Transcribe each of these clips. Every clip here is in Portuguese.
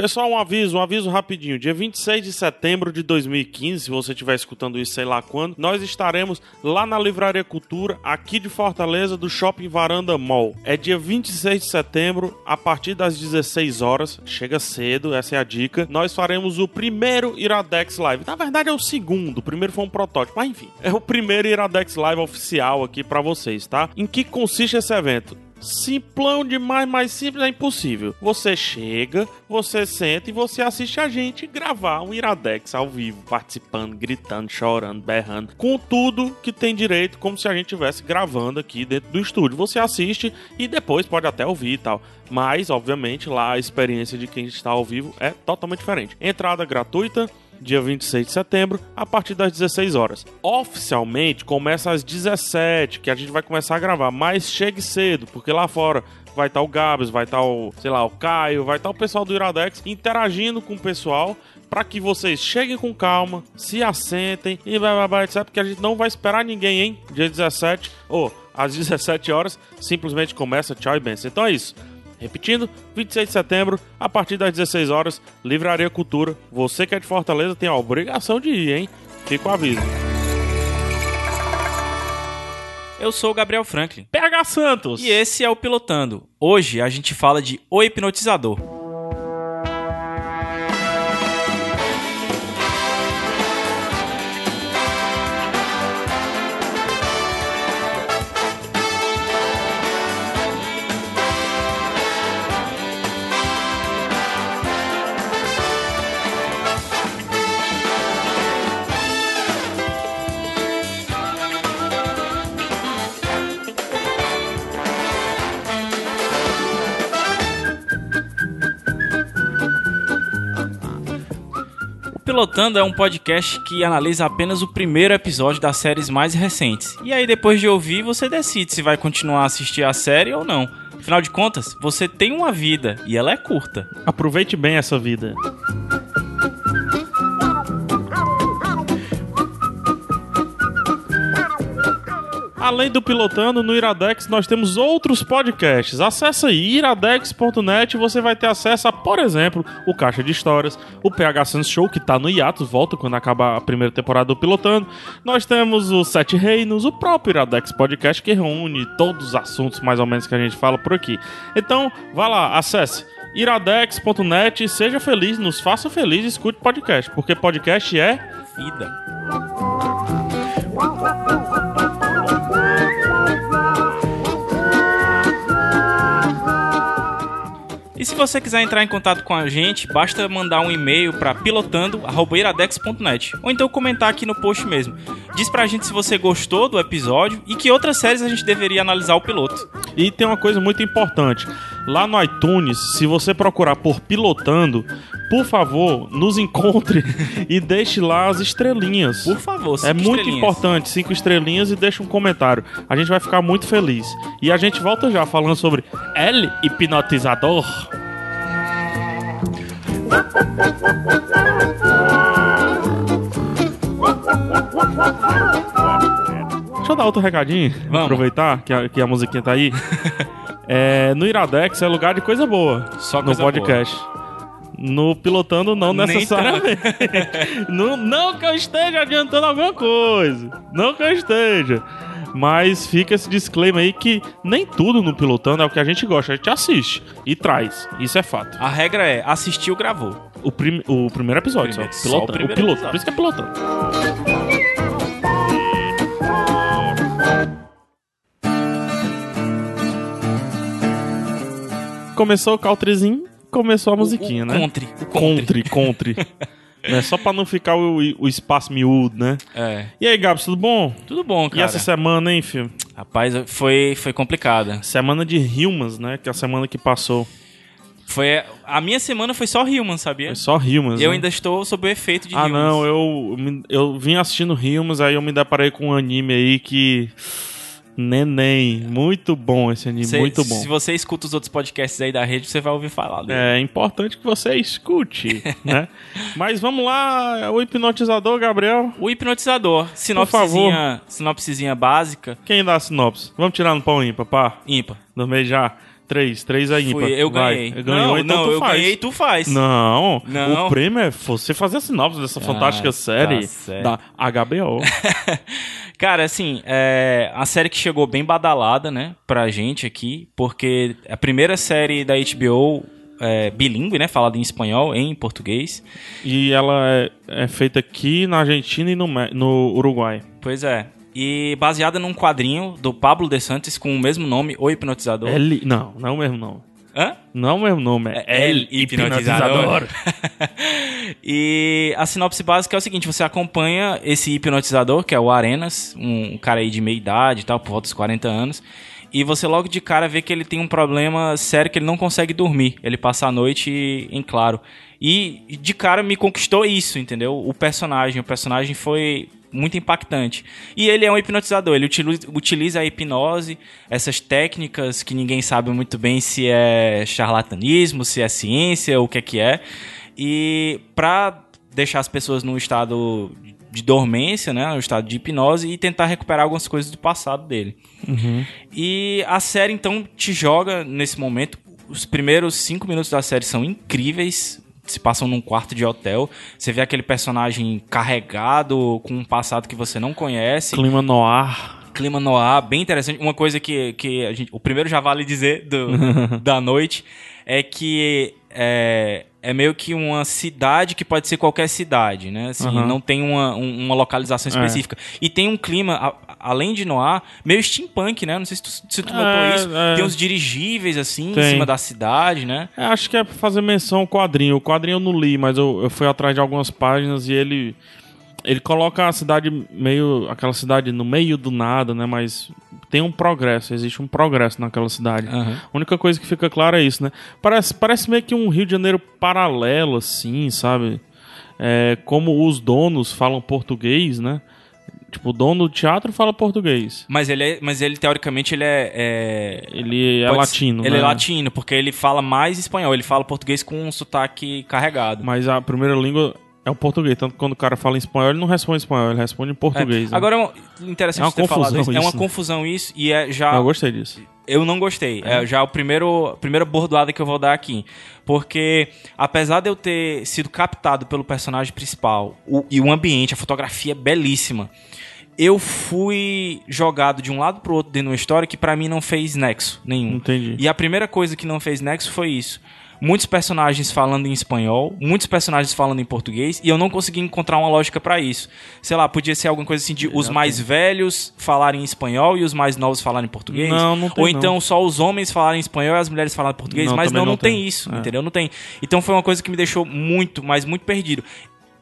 Pessoal, um aviso, um aviso rapidinho. Dia 26 de setembro de 2015, se você estiver escutando isso sei lá quando, nós estaremos lá na Livraria Cultura, aqui de Fortaleza, do Shopping Varanda Mall. É dia 26 de setembro, a partir das 16 horas. Chega cedo, essa é a dica. Nós faremos o primeiro Iradex Live. Na verdade é o segundo, o primeiro foi um protótipo, mas enfim. É o primeiro Iradex Live oficial aqui para vocês, tá? Em que consiste esse evento? Simplão demais, mais simples é impossível. Você chega, você senta e você assiste a gente gravar um Iradex ao vivo, participando, gritando, chorando, berrando, com tudo que tem direito, como se a gente estivesse gravando aqui dentro do estúdio. Você assiste e depois pode até ouvir e tal. Mas, obviamente, lá a experiência de quem está ao vivo é totalmente diferente. Entrada gratuita dia 26 de setembro, a partir das 16 horas. Oficialmente começa às 17, que a gente vai começar a gravar, mas chegue cedo, porque lá fora vai estar o Gabs, vai estar o, sei lá, o Caio, vai estar o pessoal do Iradex interagindo com o pessoal para que vocês cheguem com calma, se assentem e blá blá blá, etc. Porque a gente não vai esperar ninguém, hein? Dia 17 ou às 17 horas, simplesmente começa. Tchau e benção. Então é isso. Repetindo, 26 de setembro, a partir das 16 horas, Livraria Cultura. Você que é de Fortaleza tem a obrigação de ir, hein? Fica o aviso. Eu sou o Gabriel Franklin. PH Santos! E esse é o Pilotando. Hoje a gente fala de O Hipnotizador. Pilotando é um podcast que analisa apenas o primeiro episódio das séries mais recentes. E aí, depois de ouvir, você decide se vai continuar a assistir a série ou não. Afinal de contas, você tem uma vida e ela é curta. Aproveite bem essa vida. Além do Pilotando, no Iradex nós temos outros podcasts. Acesse aí iradex.net você vai ter acesso a, por exemplo, o Caixa de Histórias, o PH Sans Show, que tá no hiatus, volta quando acabar a primeira temporada do Pilotando. Nós temos o Sete Reinos, o próprio Iradex Podcast, que reúne todos os assuntos mais ou menos que a gente fala por aqui. Então, vá lá, acesse iradex.net, seja feliz, nos faça feliz, escute podcast, porque podcast é vida. E se você quiser entrar em contato com a gente, basta mandar um e-mail para pilotando@iradex.net ou então comentar aqui no post mesmo. Diz pra gente se você gostou do episódio e que outras séries a gente deveria analisar o piloto. E tem uma coisa muito importante. Lá no iTunes, se você procurar por Pilotando, por favor, nos encontre e deixe lá as estrelinhas. Por favor, É muito importante, cinco estrelinhas e deixe um comentário. A gente vai ficar muito feliz. E a gente volta já falando sobre El Hipnotizador. Deixa eu dar outro recadinho, Vamos. aproveitar que a, que a musiquinha tá aí. É, no Iradex é lugar de coisa boa Só no coisa podcast. No pilotando, não Nem necessariamente. não, não que eu esteja adiantando alguma coisa. Não que eu esteja. Mas fica esse disclaimer aí que nem tudo no pilotando é o que a gente gosta. A gente assiste e traz. Isso é fato. A regra é assistiu, gravou. O, prim- o primeiro episódio, Primeiro- só. só o Pilotando. o, piloto. episódio. Por isso que é pilotando. Começou o countryzinho, começou a musiquinha, o, né? Country. O country. Country, country. né? Só pra não ficar o, o espaço miúdo, né? É. E aí, Gabs, tudo bom? Tudo bom, E cara. essa semana, hein, filho? Rapaz, foi, foi complicada. Semana de Humans, né? Que é a semana que passou. Foi, a minha semana foi só Human, sabia? Foi só Humans. Eu né? ainda estou sob o efeito de Ah, Humans. não, eu, eu vim assistindo Humans, aí eu me deparei com um anime aí que. Neném. Muito bom esse anime, Cê- muito bom. Se você escuta os outros podcasts aí da rede, você vai ouvir falar dele. É importante que você escute, né? Mas vamos lá, o hipnotizador, Gabriel. O hipnotizador, sinopsezinha, sinopsezinha básica, Quem dá a sinopse? Vamos tirar no pão ímpar, pá? ímpar. No meio já. Três, três é ímpar. Eu Vai. ganhei. Ganhou, não, então não, tu eu faz. ganhei, tu faz. Não, Não. o prêmio é você fazer a sinopse dessa fantástica série tá da HBO. Cara, assim, é a série que chegou bem badalada, né, pra gente aqui, porque é a primeira série da HBO é, bilíngue, né, falada em espanhol, em português. e ela é, é feita aqui na Argentina e no, no Uruguai. Pois é. E baseada num quadrinho do Pablo De Santos com o mesmo nome, O Hipnotizador. L... Não, não é o mesmo nome. Hã? Não é o mesmo nome, é, É El El Hipnotizador. e a sinopse básica é o seguinte: você acompanha esse hipnotizador, que é o Arenas, um cara aí de meia idade e tal, por volta dos 40 anos. E você logo de cara vê que ele tem um problema sério que ele não consegue dormir. Ele passa a noite em claro. E de cara me conquistou isso, entendeu? O personagem. O personagem foi muito impactante. E ele é um hipnotizador, ele utiliza, a hipnose, essas técnicas que ninguém sabe muito bem se é charlatanismo, se é ciência, o que é que é. E pra deixar as pessoas num estado de dormência, né, um estado de hipnose e tentar recuperar algumas coisas do passado dele. E a série então te joga nesse momento. Os primeiros cinco minutos da série são incríveis. Se passam num quarto de hotel. Você vê aquele personagem carregado com um passado que você não conhece. Clima no ar. Clima no ar, bem interessante. Uma coisa que, que a gente, o primeiro já vale dizer do, da noite é que é, é meio que uma cidade que pode ser qualquer cidade, né? Assim, Aham. Não tem uma, um- uma localização específica. E tem um clima, além de noir, meio steampunk, né? Não sei se tu, se tu notou É, isso. é. Tem uns dirigíveis, assim, em Tem. cima da cidade, né? É, acho que é pra fazer menção ao quadrinho. O quadrinho eu não li, mas eu, eu fui atrás de algumas páginas e ele. Ele coloca a cidade meio. aquela cidade no meio do nada, né? Mas tem um progresso, existe um progresso naquela cidade. Aham. A única coisa que fica clara é isso, né? Parece, parece meio que um Rio de Janeiro paralelo, assim, sabe? É, como os donos falam português, né? Tipo, o dono do teatro fala português. Mas ele, é, mas ele teoricamente, ele é... é- Ele é latino, Ele né? é latino, porque ele fala mais espanhol. Ele fala português com um sotaque carregado. Mas a primeira língua é o português. Tanto que quando o cara fala em espanhol, ele não responde em espanhol, ele responde em português. É. né? Agora, é um- interessante É uma você ter falado confusão isso. É uma né? confusão isso e é já... Eu gostei disso. Eu não gostei. É, já o primeiro, a primeira bordoada que eu vou dar aqui. Porque, apesar de eu ter sido captado pelo personagem principal o- e o ambiente, a fotografia é belíssima, eu fui jogado de um lado pro outro dentro de uma história que pra mim não fez nexo nenhum. Entendi. E a primeira coisa que não fez nexo foi isso. Muitos personagens falando em espanhol, muitos personagens falando em português, e eu não consegui encontrar uma lógica pra isso. Sei lá, podia ser alguma coisa assim de os mais velhos falarem em espanhol e os mais novos falarem em português. Não, não tem, Ou não. então só os homens falarem em espanhol e as mulheres falarem português, Não, mas não, não não tem, tem. isso, É. entendeu? Não tem. Então foi uma coisa que me deixou muito, mas muito perdido.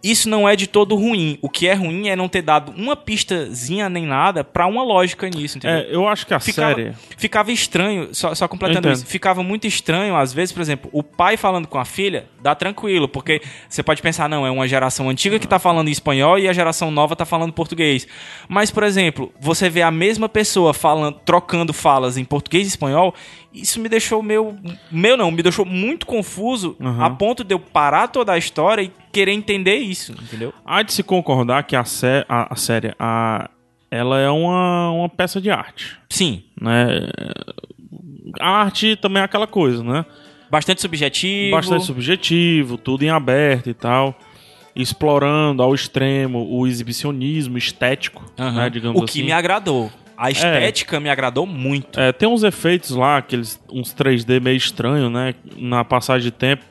Isso não é de todo ruim. O que é ruim é não ter dado uma pistazinha nem nada pra uma lógica nisso, entendeu? É, eu acho que a ficava, série. ficava estranho, só, só completando isso, ficava muito estranho, às vezes, por exemplo, o pai falando com a filha, dá tranquilo, porque você pode pensar, não, é uma geração antiga que tá falando em espanhol e a geração nova tá falando português. Mas, por exemplo, você vê a mesma pessoa falando, trocando falas em português e espanhol, isso me deixou meu. Meu não, me deixou muito confuso Uhum. a ponto de eu parar toda a história e querer entender isso, entendeu? Há de se concordar que a, sé a, a série. A, ela é uma, uma peça de arte. Sim. Né? A arte também é aquela coisa, né? Bastante subjetivo. Bastante subjetivo, tudo em aberto e tal. Explorando ao extremo o exibicionismo estético, Aham. né, digamos o assim. que me agradou. A estética me agradou muito. É, tem uns efeitos lá, aqueles uns 3D meio estranho, né? Na passagem de tempo.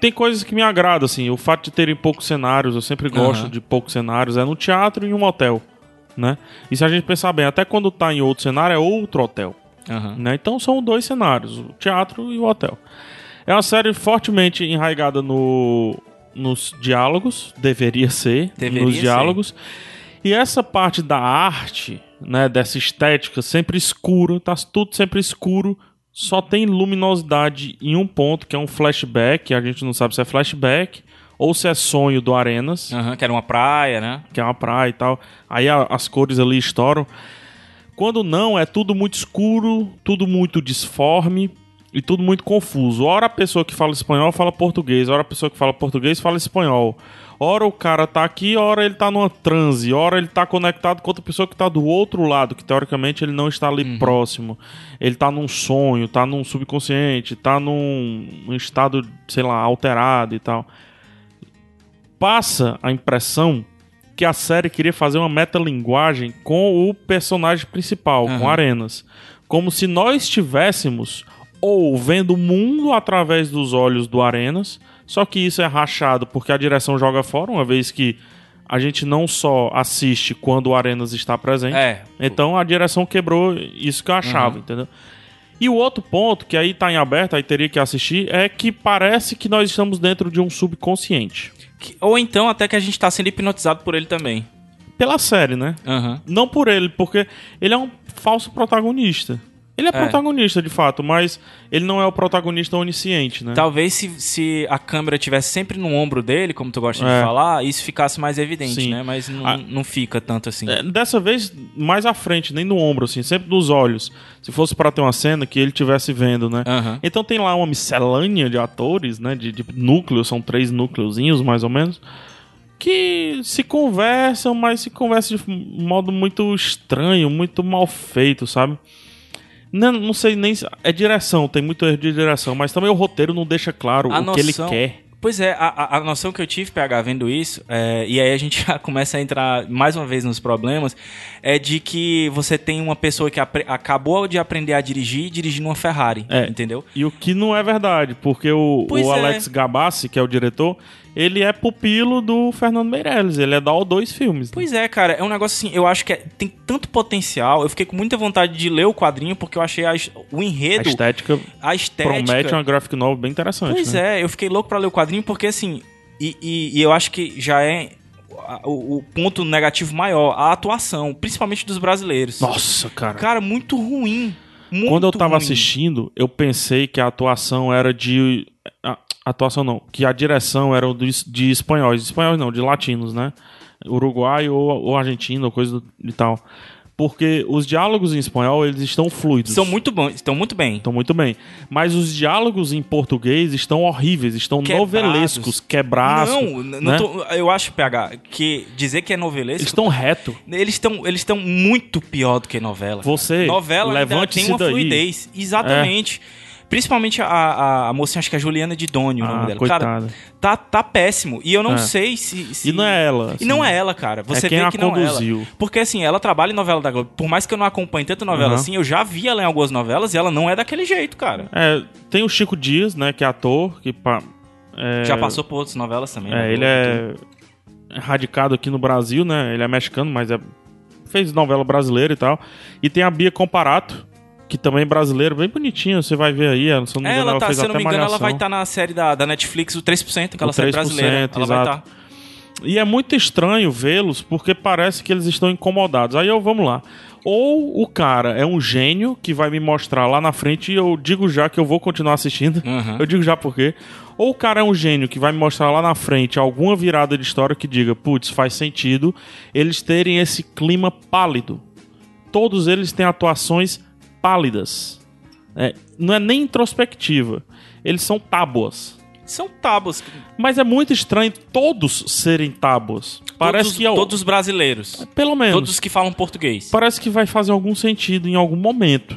Tem coisas que me agradam, assim. O fato de terem poucos cenários, eu sempre gosto Aham. de poucos cenários. É no teatro e em um hotel, né? E se a gente pensar bem, até quando tá em outro cenário, é outro hotel. Aham. Né? Então são dois cenários, o teatro e o hotel. É uma série fortemente enraigada no, nos diálogos, deveria ser, Deveria nos ser. E essa parte da arte, né, dessa estética sempre escura, tá tudo sempre escuro, só tem luminosidade em um ponto, que é um flashback, a gente não sabe se é flashback ou se é sonho do Arenas Aham, que era uma praia, né? que é uma praia e tal. Aí a- as cores ali estouram. Quando não, é tudo muito escuro, tudo muito disforme. e tudo muito confuso. Ora a pessoa que fala espanhol fala português, ora a pessoa que fala português fala espanhol. Ora o cara tá aqui, ora ele tá numa transe, ora ele tá conectado com outra pessoa que tá do outro lado, que teoricamente ele não está ali Uhum. próximo. Ele tá num sonho, tá num subconsciente, tá num, num estado, sei lá, alterado e tal. Passa a impressão que a série queria fazer uma metalinguagem com o personagem principal, com Aham. Arenas. Como se nós estivéssemos ou vendo o mundo através dos olhos do Arenas, só que isso é rachado porque a direção joga fora, uma vez que a gente não só assiste quando o Arenas está presente. É. Então a direção quebrou isso que eu achava, Uhum. entendeu? E o outro ponto, que aí tá em aberto, aí teria que assistir, é que parece que nós estamos dentro de um subconsciente. Que- Ou então até que a gente tá sendo hipnotizado por ele também. Pela série, né? Aham. Não por ele, porque ele é um falso protagonista. Ele é, protagonista, de fato, mas ele não é o protagonista onisciente, né? Talvez se, se a câmera tivesse sempre no ombro dele, como tu gosta É. de falar, isso ficasse mais evidente, Sim. né? Mas não, Ah. não fica tanto assim. É, dessa vez, mais à frente, nem no ombro, assim, sempre nos olhos. Se fosse pra ter uma cena que ele estivesse vendo, né? Aham. Então tem lá uma miscelânea de atores, né? De, de núcleos, são três núcleozinhos, mais ou menos. Que se conversam, mas se conversam de modo muito estranho, muito mal feito, sabe? Não, não sei nem. É direção, tem muito erro de direção, mas também o roteiro não deixa claro A o que ele noção- quer. Pois é, a, a- noção que eu tive, PH, vendo isso, é, e aí a gente já começa a entrar mais uma vez nos problemas, é de que você tem uma pessoa que acabou de aprender a dirigir dirigindo uma Ferrari, É. entendeu? E o que não é verdade, porque o, o é. Alex Gabassi, que é o diretor, ele é pupilo do Fernando Meirelles, ele é da O2 Filmes. né? Pois é, cara, é um negócio assim, eu acho que é- tem tanto potencial, eu fiquei com muita vontade de ler o quadrinho, porque eu achei a o A enredo, estética, a estética... promete uma graphic novel bem interessante. Pois né? é, eu fiquei louco pra ler o quadrinho porque assim, e, e- e eu acho que já é a- o, o ponto negativo maior, a atuação, principalmente dos brasileiros. Nossa, cara. Cara, muito ruim. Muito Quando eu tava ruim. assistindo, eu pensei que a atuação era de. Atuação não, que a direção era de, de espanhóis. De espanhóis não, de latinos, né? Uruguai ou, ou argentino, ou coisa do, e tal. Porque os diálogos em espanhol, eles estão fluidos. São muito bons, estão muito bem. Estão muito bem. Mas os diálogos em português estão horríveis, estão Quebrados. novelescos, quebrados. não, não né? tô- eu acho, PH, que dizer que é novelesco, Eles estão reto. eles estão eles muito pior do que novela. Você, novela ainda levante-se tem uma daí. É. fluidez. Exatamente. Principalmente a, a, a mocinha, acho que é a Juliana de Doni, o Ah, nome dela. coitada. Cara, tá, tá péssimo. E eu não É. sei se, se- E não é ela. E assim. não é ela, cara. Você quem vê a que não é ela. conduziu. Porque assim, ela trabalha em novela da Globo. Por mais que eu não acompanhe tanta novela Uhum. assim, eu já vi ela em algumas novelas e ela não é daquele jeito, cara. É, tem o Chico Dias, né, que é ator, que pa- é, Já passou por outras novelas também. É, ele Globo, tudo. é radicado aqui no Brasil, né? Ele é mexicano, mas é fez novela brasileira e tal. E tem a Bia Comparato, que também é brasileira, bem bonitinha, você vai ver aí, ela, se eu não É, engano, ela ela tá, se eu não me engano, ela Malhação. vai estar na série da, da Netflix, o 3%, aquela O série 3%, brasileira. Ela vai exato. estar. E é muito estranho vê-los porque parece que eles estão incomodados. Aí eu, vamos lá. Ou o cara é um gênio que vai me mostrar lá na frente e eu digo já que eu vou continuar assistindo. Uhum. Eu digo já por quê. Ou o cara é um gênio que vai me mostrar lá na frente alguma virada de história que diga, putz, faz sentido eles terem esse clima pálido. Todos eles têm atuações pálidas. É, não é nem introspectiva. Eles são tábuas. São tábuas. Mas é muito estranho todos serem tábuas. Parece todos, que é o- todos os brasileiros. pelo menos. Todos que falam português. Parece que vai fazer algum sentido em algum momento.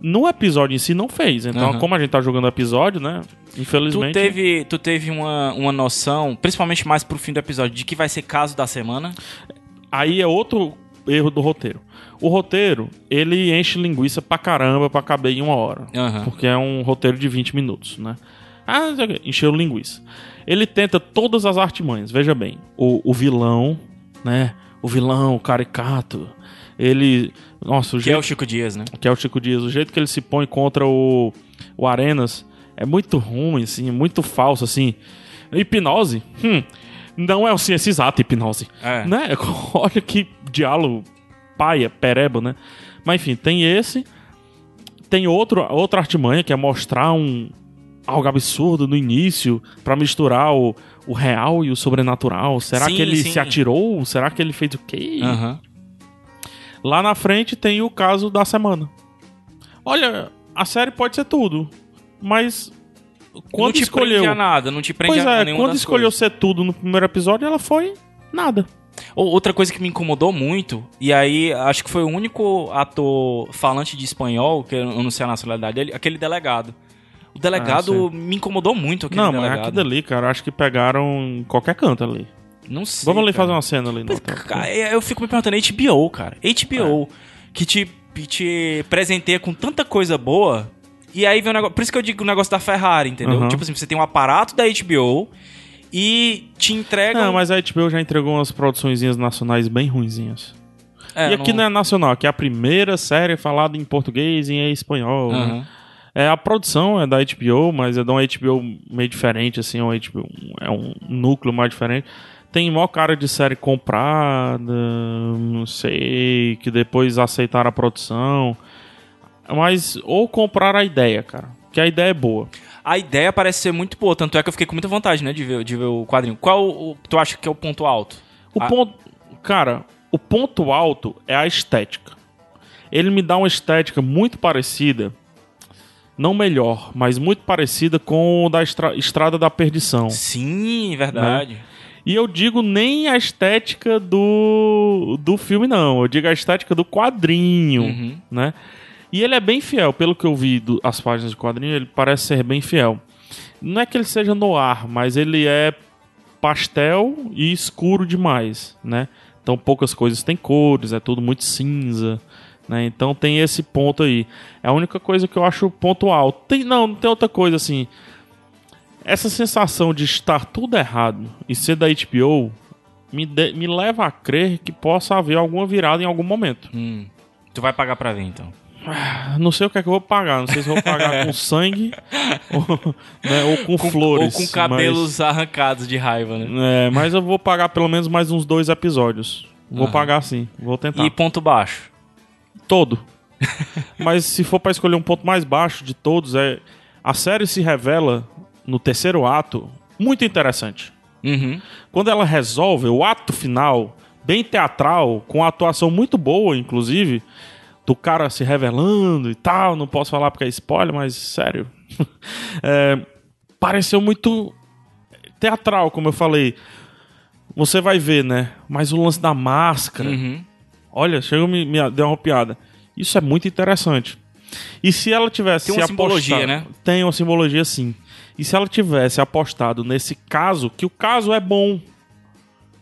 No episódio em si não fez. Então, Aham. como a gente tá jogando episódio, né? Tu Infelizmente. teve, tu teve uma, uma noção, principalmente mais pro fim do episódio, de que vai ser caso da semana? Aí é outro erro do roteiro. O roteiro, ele enche linguiça pra caramba pra caber em uma hora. Aham. Porque é um roteiro de 20 minutos, né? Ah, encheu linguiça. Ele tenta todas as artimanhas. Veja bem, o, o vilão, né? O vilão, o caricato. Ele. Nossa, o Que é jeito o Chico Dias, né? que é o Chico Dias, o jeito que ele se põe contra o, o Arenas é muito ruim, assim, muito falso, assim. Hipnose? Hum, não é o ciência exata hipnose. É. Né? Olha que diálogo paia, pereba, né? Mas enfim, tem esse. Tem outro, outra artimanha que é mostrar um algo absurdo no início pra misturar o, o real e o sobrenatural. Será Sim, que ele sim. se atirou? Será que ele fez o quê? Aham. Lá na frente tem o caso da semana. Olha, a série pode ser tudo. mas não quando te escolheu. a nada, não te prende Pois a é, nenhuma quando escolheu coisas. ser tudo no primeiro episódio, ela foi nada. Ou- Outra coisa que me incomodou muito, e aí acho que foi o único ator falante de espanhol, que eu não sei a nacionalidade dele, aquele delegado. O delegado me incomodou muito, aquele Ah, não, mas delegado. aquilo ali, cara, acho que pegaram em qualquer canto ali. Não sei. Vamos ali cara. fazer uma cena ali. Mas, hotel. cara, eu fico me perguntando, HBO, cara. HBO, que te, te presenteia com tanta coisa boa. E aí vem o negócio. Por isso que eu digo o negócio da Ferrari, entendeu? Uhum. Tipo assim, você tem um aparato da HBO e te entrega. Não, mas a HBO já entregou umas produçõezinhas nacionais bem ruinzinhas. É, e aqui não é nacional, aqui é a primeira série falada em português e em espanhol. né? Aham. É, a produção é da HBO, mas é de uma HBO meio diferente, assim, é um, HBO, é um núcleo mais diferente. Tem maior cara de série comprada, não sei, que depois aceitaram a produção. Mas, ou compraram a ideia, cara. Que a ideia é boa. A ideia parece ser muito boa, tanto é que eu fiquei com muita vontade, né, de ver, de ver o quadrinho. Qual o, tu acha que é o ponto alto? O Ah. ponto. Cara, o ponto alto é a estética. Ele me dá uma estética muito parecida. Não melhor, mas muito parecida com o da Estra- Estrada da Perdição. Sim, verdade. E eu digo nem a estética do, do filme, não. Eu digo a estética do quadrinho, Uhum. né? E ele é bem fiel, pelo que eu vi do- as páginas de quadrinho, ele parece ser bem fiel. Não é que ele seja no ar, mas ele é pastel e escuro demais, né? Então poucas coisas têm cores, é tudo muito cinza, né? Então tem esse ponto aí. É a única coisa que eu acho ponto alto. Tem, não, não tem outra coisa assim. Essa sensação de estar tudo errado e ser da HBO me, de- me leva a crer que possa haver alguma virada em algum momento. Hum. Tu vai pagar pra ver, então. Não sei o que é que eu vou pagar. Não sei se vou pagar com sangue ou, né, ou com, flores. Ou com cabelos arrancados de raiva, né? Mas, é, mas eu vou pagar pelo menos mais uns dois episódios. Vou Aham. pagar sim. Vou tentar. E ponto baixo. Todo. mas se for pra escolher um ponto mais baixo de todos, é a série se revela no terceiro ato muito interessante. Uhum. Quando ela resolve o ato final, bem teatral, com atuação muito boa, inclusive, do cara se revelando e tal, não posso falar porque é spoiler, mas sério. É, pareceu muito teatral, como eu falei. Você vai ver, né? Mas o lance da máscara. Uhum. Olha, chegou me, me deu uma piada. Isso é muito interessante. E se ela tivesse Tem uma se simbologia, apostado- né? Tem uma simbologia, sim. E se ela tivesse apostado nesse caso, que o caso é bom.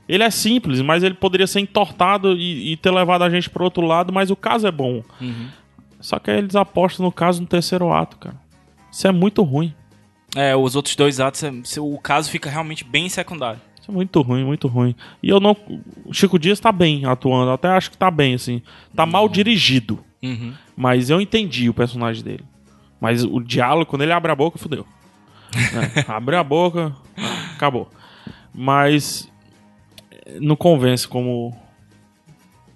Ele é simples, mas ele poderia ser entortado e, e ter levado a gente pro outro lado, mas o caso é bom. Uhum. Só que aí eles apostam no caso no terceiro ato, cara. Isso é muito ruim. É, os outros dois atos, é- o caso fica realmente bem secundário. Isso é muito ruim, muito ruim. E eu não. O Chico Dias tá bem atuando, até acho que tá bem, assim. Tá mal dirigido. Uhum. Mas eu entendi o personagem dele. Mas o diálogo, quando ele abre a boca, fodeu. Né? Abre a boca, acabou. Mas não convence como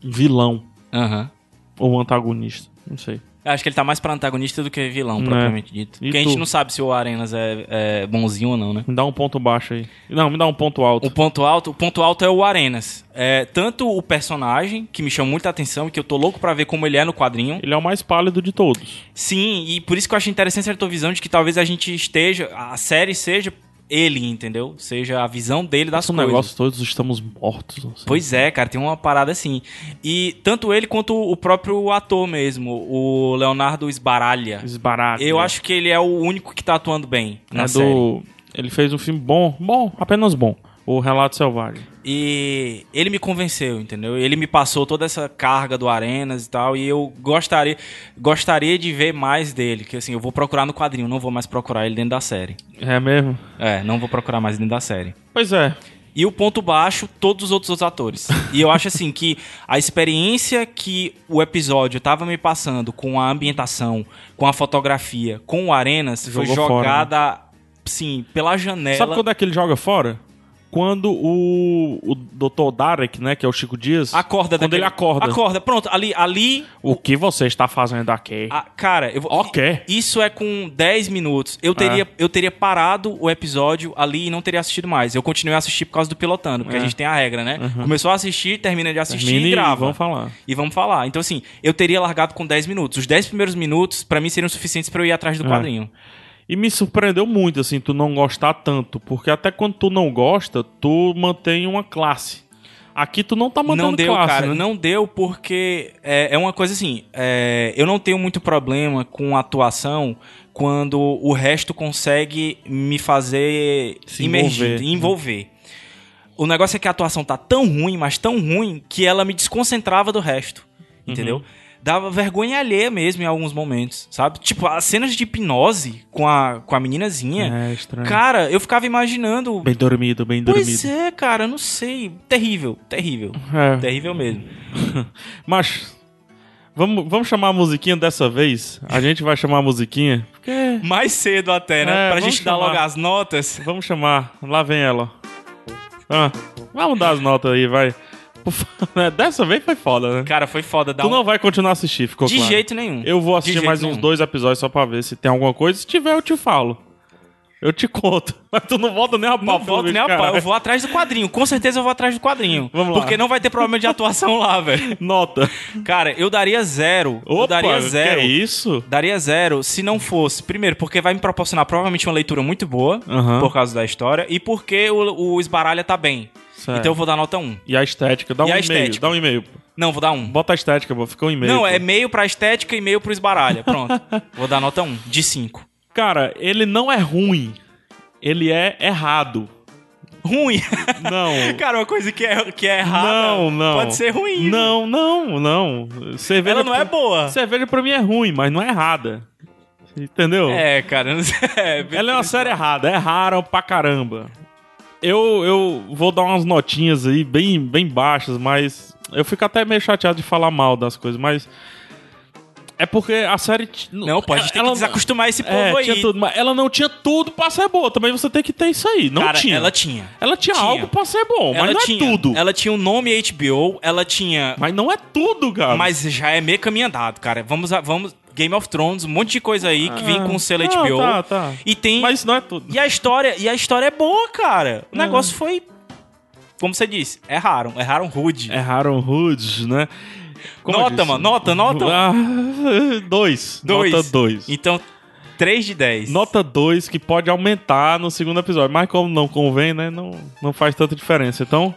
vilão Aham. ou antagonista. Não sei. Eu Acho que ele tá mais pra antagonista do que vilão, É. propriamente dito. E Porque a gente tu? não sabe se o Arenas é, é bonzinho ou não, né? Me dá um ponto baixo aí. Não, me dá um ponto alto. O ponto alto, o ponto alto é o Arenas. É, tanto o personagem, que me chama muita atenção e que eu tô louco pra ver como ele é no quadrinho. Ele é o mais pálido de todos. Sim, e por isso que eu acho interessante essa tua visão de que talvez a gente esteja, a série seja ele, entendeu? Seja a visão dele das Esse coisas. negócio todos estamos mortos. assim. Pois é, cara, tem uma parada assim. E tanto ele quanto o próprio ator mesmo, o Leonardo Sbaraglia. Esbaralho. Eu acho que ele é o único que tá atuando bem na é série. do. Ele fez um filme bom, bom, apenas bom. O Relato Selvagem. E ele me convenceu, entendeu? Ele me passou toda essa carga do Arenas e tal, e eu gostaria, gostaria de ver mais dele, que assim, eu vou procurar no quadrinho, não vou mais procurar ele dentro da série. É mesmo? É, não vou procurar mais dentro da série. Pois é. E o ponto baixo, todos os outros atores. E eu acho assim que a experiência que o episódio tava me passando com a ambientação, com a fotografia, com o Arenas, foi Jogou fora, né? jogada, sim, pela janela. Sabe quando é que ele joga fora? Quando o, o Dr. Darek, né, que é o Chico Dias, Acorda quando daquele- ele acorda. Acorda, pronto, ali, ali O que você está fazendo aqui? a- cara, eu vou, Ok. Isso é com 10 minutos. Eu teria, eu teria parado o episódio ali e não teria assistido mais. Eu continuei a assistir por causa do pilotando, porque É. a gente tem a regra, né? Começou a assistir, termina de assistir Termina e e grava. vamos falar. E vamos falar. Então, assim, eu teria largado com 10 minutos. Os 10 primeiros minutos, pra mim, seriam suficientes pra eu ir atrás do É. quadrinho. E me surpreendeu muito, assim, tu não gostar tanto. Porque até quando tu não gosta, tu mantém uma classe. Aqui tu não tá mantendo não deu, classe, cara. né? Não deu porque é, é uma coisa assim. é, eu não tenho muito problema com atuação quando o resto consegue me fazer Se imergir, envolver. envolver. O negócio é que a atuação tá tão ruim, mas tão ruim, que ela me desconcentrava do resto. Entendeu? Uhum. Dava vergonha alheia mesmo em alguns momentos, sabe? Tipo, as cenas de hipnose com a, com a meninazinha. É, estranho. Cara, eu ficava imaginando. Bem dormido, bem Pois dormido. é, cara, não sei. Terrível, terrível. É. Terrível mesmo. Mas, vamos, vamos chamar a musiquinha dessa vez? A gente vai chamar a musiquinha? Porque... Mais cedo até, né? É, pra gente dar chamar. logo as notas. Vamos chamar. Lá vem ela. Ah, vamos dar as notas aí, vai. Dessa vez foi foda, né? Cara, foi foda dar Tu um... não vai continuar a assistir, ficou De claro. jeito nenhum. Eu vou assistir mais uns nenhum. dois episódios só pra ver se tem alguma coisa. Se tiver, eu te falo. Eu te conto. Mas tu não volta nem a pau. Não volto nem a pau. Eu vou atrás do quadrinho. Com certeza eu vou atrás do quadrinho. Vamos lá. Porque não vai ter problema de atuação lá, velho. Nota. Cara, eu daria zero. eu Opa, daria zero. que é isso? Daria zero se não fosse. Primeiro, porque vai me proporcionar provavelmente uma leitura muito boa. Aham. Por causa da história. E porque o, o esbaralha tá bem. Certo. Então eu vou dar nota 1. E a estética? Dá E um e-mail. Dá um e-mail. Não, vou dar 1. Bota a estética, pô. Ficou um e-mail. Não, pô. é meio pra estética e meio pro esbaralha. Pronto. vou dar nota 1. De 5. Cara, ele não é ruim. Ele é errado. Ruim. Não. Cara, uma coisa que é, que é errada Não, não. pode ser ruim. Não, não, não. Cerveja Ela não é pra- boa. Cerveja pra mim é ruim, mas não é errada. Entendeu? É, cara. É, Ela é uma série errada, é rara pra caramba. Eu, eu vou dar umas notinhas aí bem, bem baixas, mas eu fico até meio chateado de falar mal das coisas, mas é porque a série Não, tem ela- que desacostumar esse povo é, aí. tudo, mas ela não tinha tudo pra ser boa, também você tem que ter isso aí, não Cara, tinha. ela tinha. Ela tinha, tinha. algo pra ser bom, ela mas não tinha, é tudo. Ela tinha um nome HBO, ela tinha. Mas não é tudo, cara. Mas já é meio caminho andado, cara. Vamos, vamos. Game of Thrones, um monte de coisa aí que vem com o selo Ah, Não, HBO. Tá, tá. E tem. Mas não é tudo. E a história, e a história é boa, cara. O Hum. negócio foi. Como você disse, erraram. Erraram rude. Erraram Hoods, né? Como Nota, mano, nota, nota. Ah, dois. Dois. Nota dois. Então, 3 de 10. Nota 2 que pode aumentar no segundo episódio. Mas como não convém, né? Não, não faz tanta diferença. Então,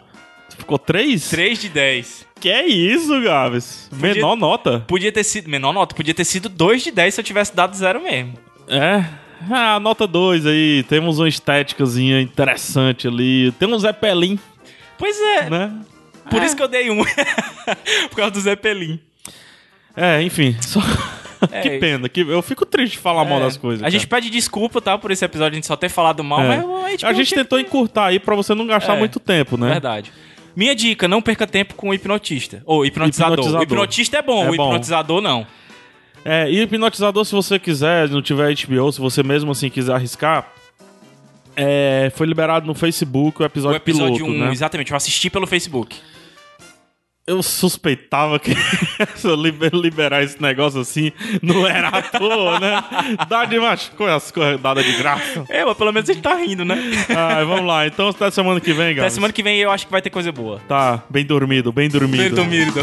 ficou 3? 3 de 10. Que é isso, Gabs? Menor nota. Podia ter sido. Menor nota, podia ter sido 2 de 10 se eu tivesse dado zero mesmo. É. Ah, nota 2 aí. Temos uma estéticazinha interessante ali. Tem um Zeppelin, Pois é, né? por isso que eu dei um. por causa do Zeppelin. É, enfim. Só... É que pena. Que... Eu fico triste de falar mal É. das coisas. A gente cara. pede desculpa, tá? Por esse episódio a gente só ter falado mal, É. mas a gente, A gente tentou encurtar aí pra você não gastar É. muito tempo, né? Verdade. Minha dica, não perca tempo com o hipnotista. Ou hipnotizador. Hipnotizador. O hipnotista é bom, É o bom. hipnotizador não. É, e o hipnotizador, se você quiser, não tiver HBO, se você mesmo assim quiser arriscar, é, foi liberado no Facebook o episódio, o episódio piloto, 1, né? exatamente, eu assisti pelo Facebook. Eu suspeitava que se eu liber- liberar esse negócio assim, não era à toa, né? Dá de macho, as coisas dadas de graça. É, mas pelo menos ele tá rindo, né? Ah, vamos lá, então até semana que vem, Até galera. semana que vem eu acho que vai ter coisa boa. Tá, bem dormido, bem dormido. Bem dormido.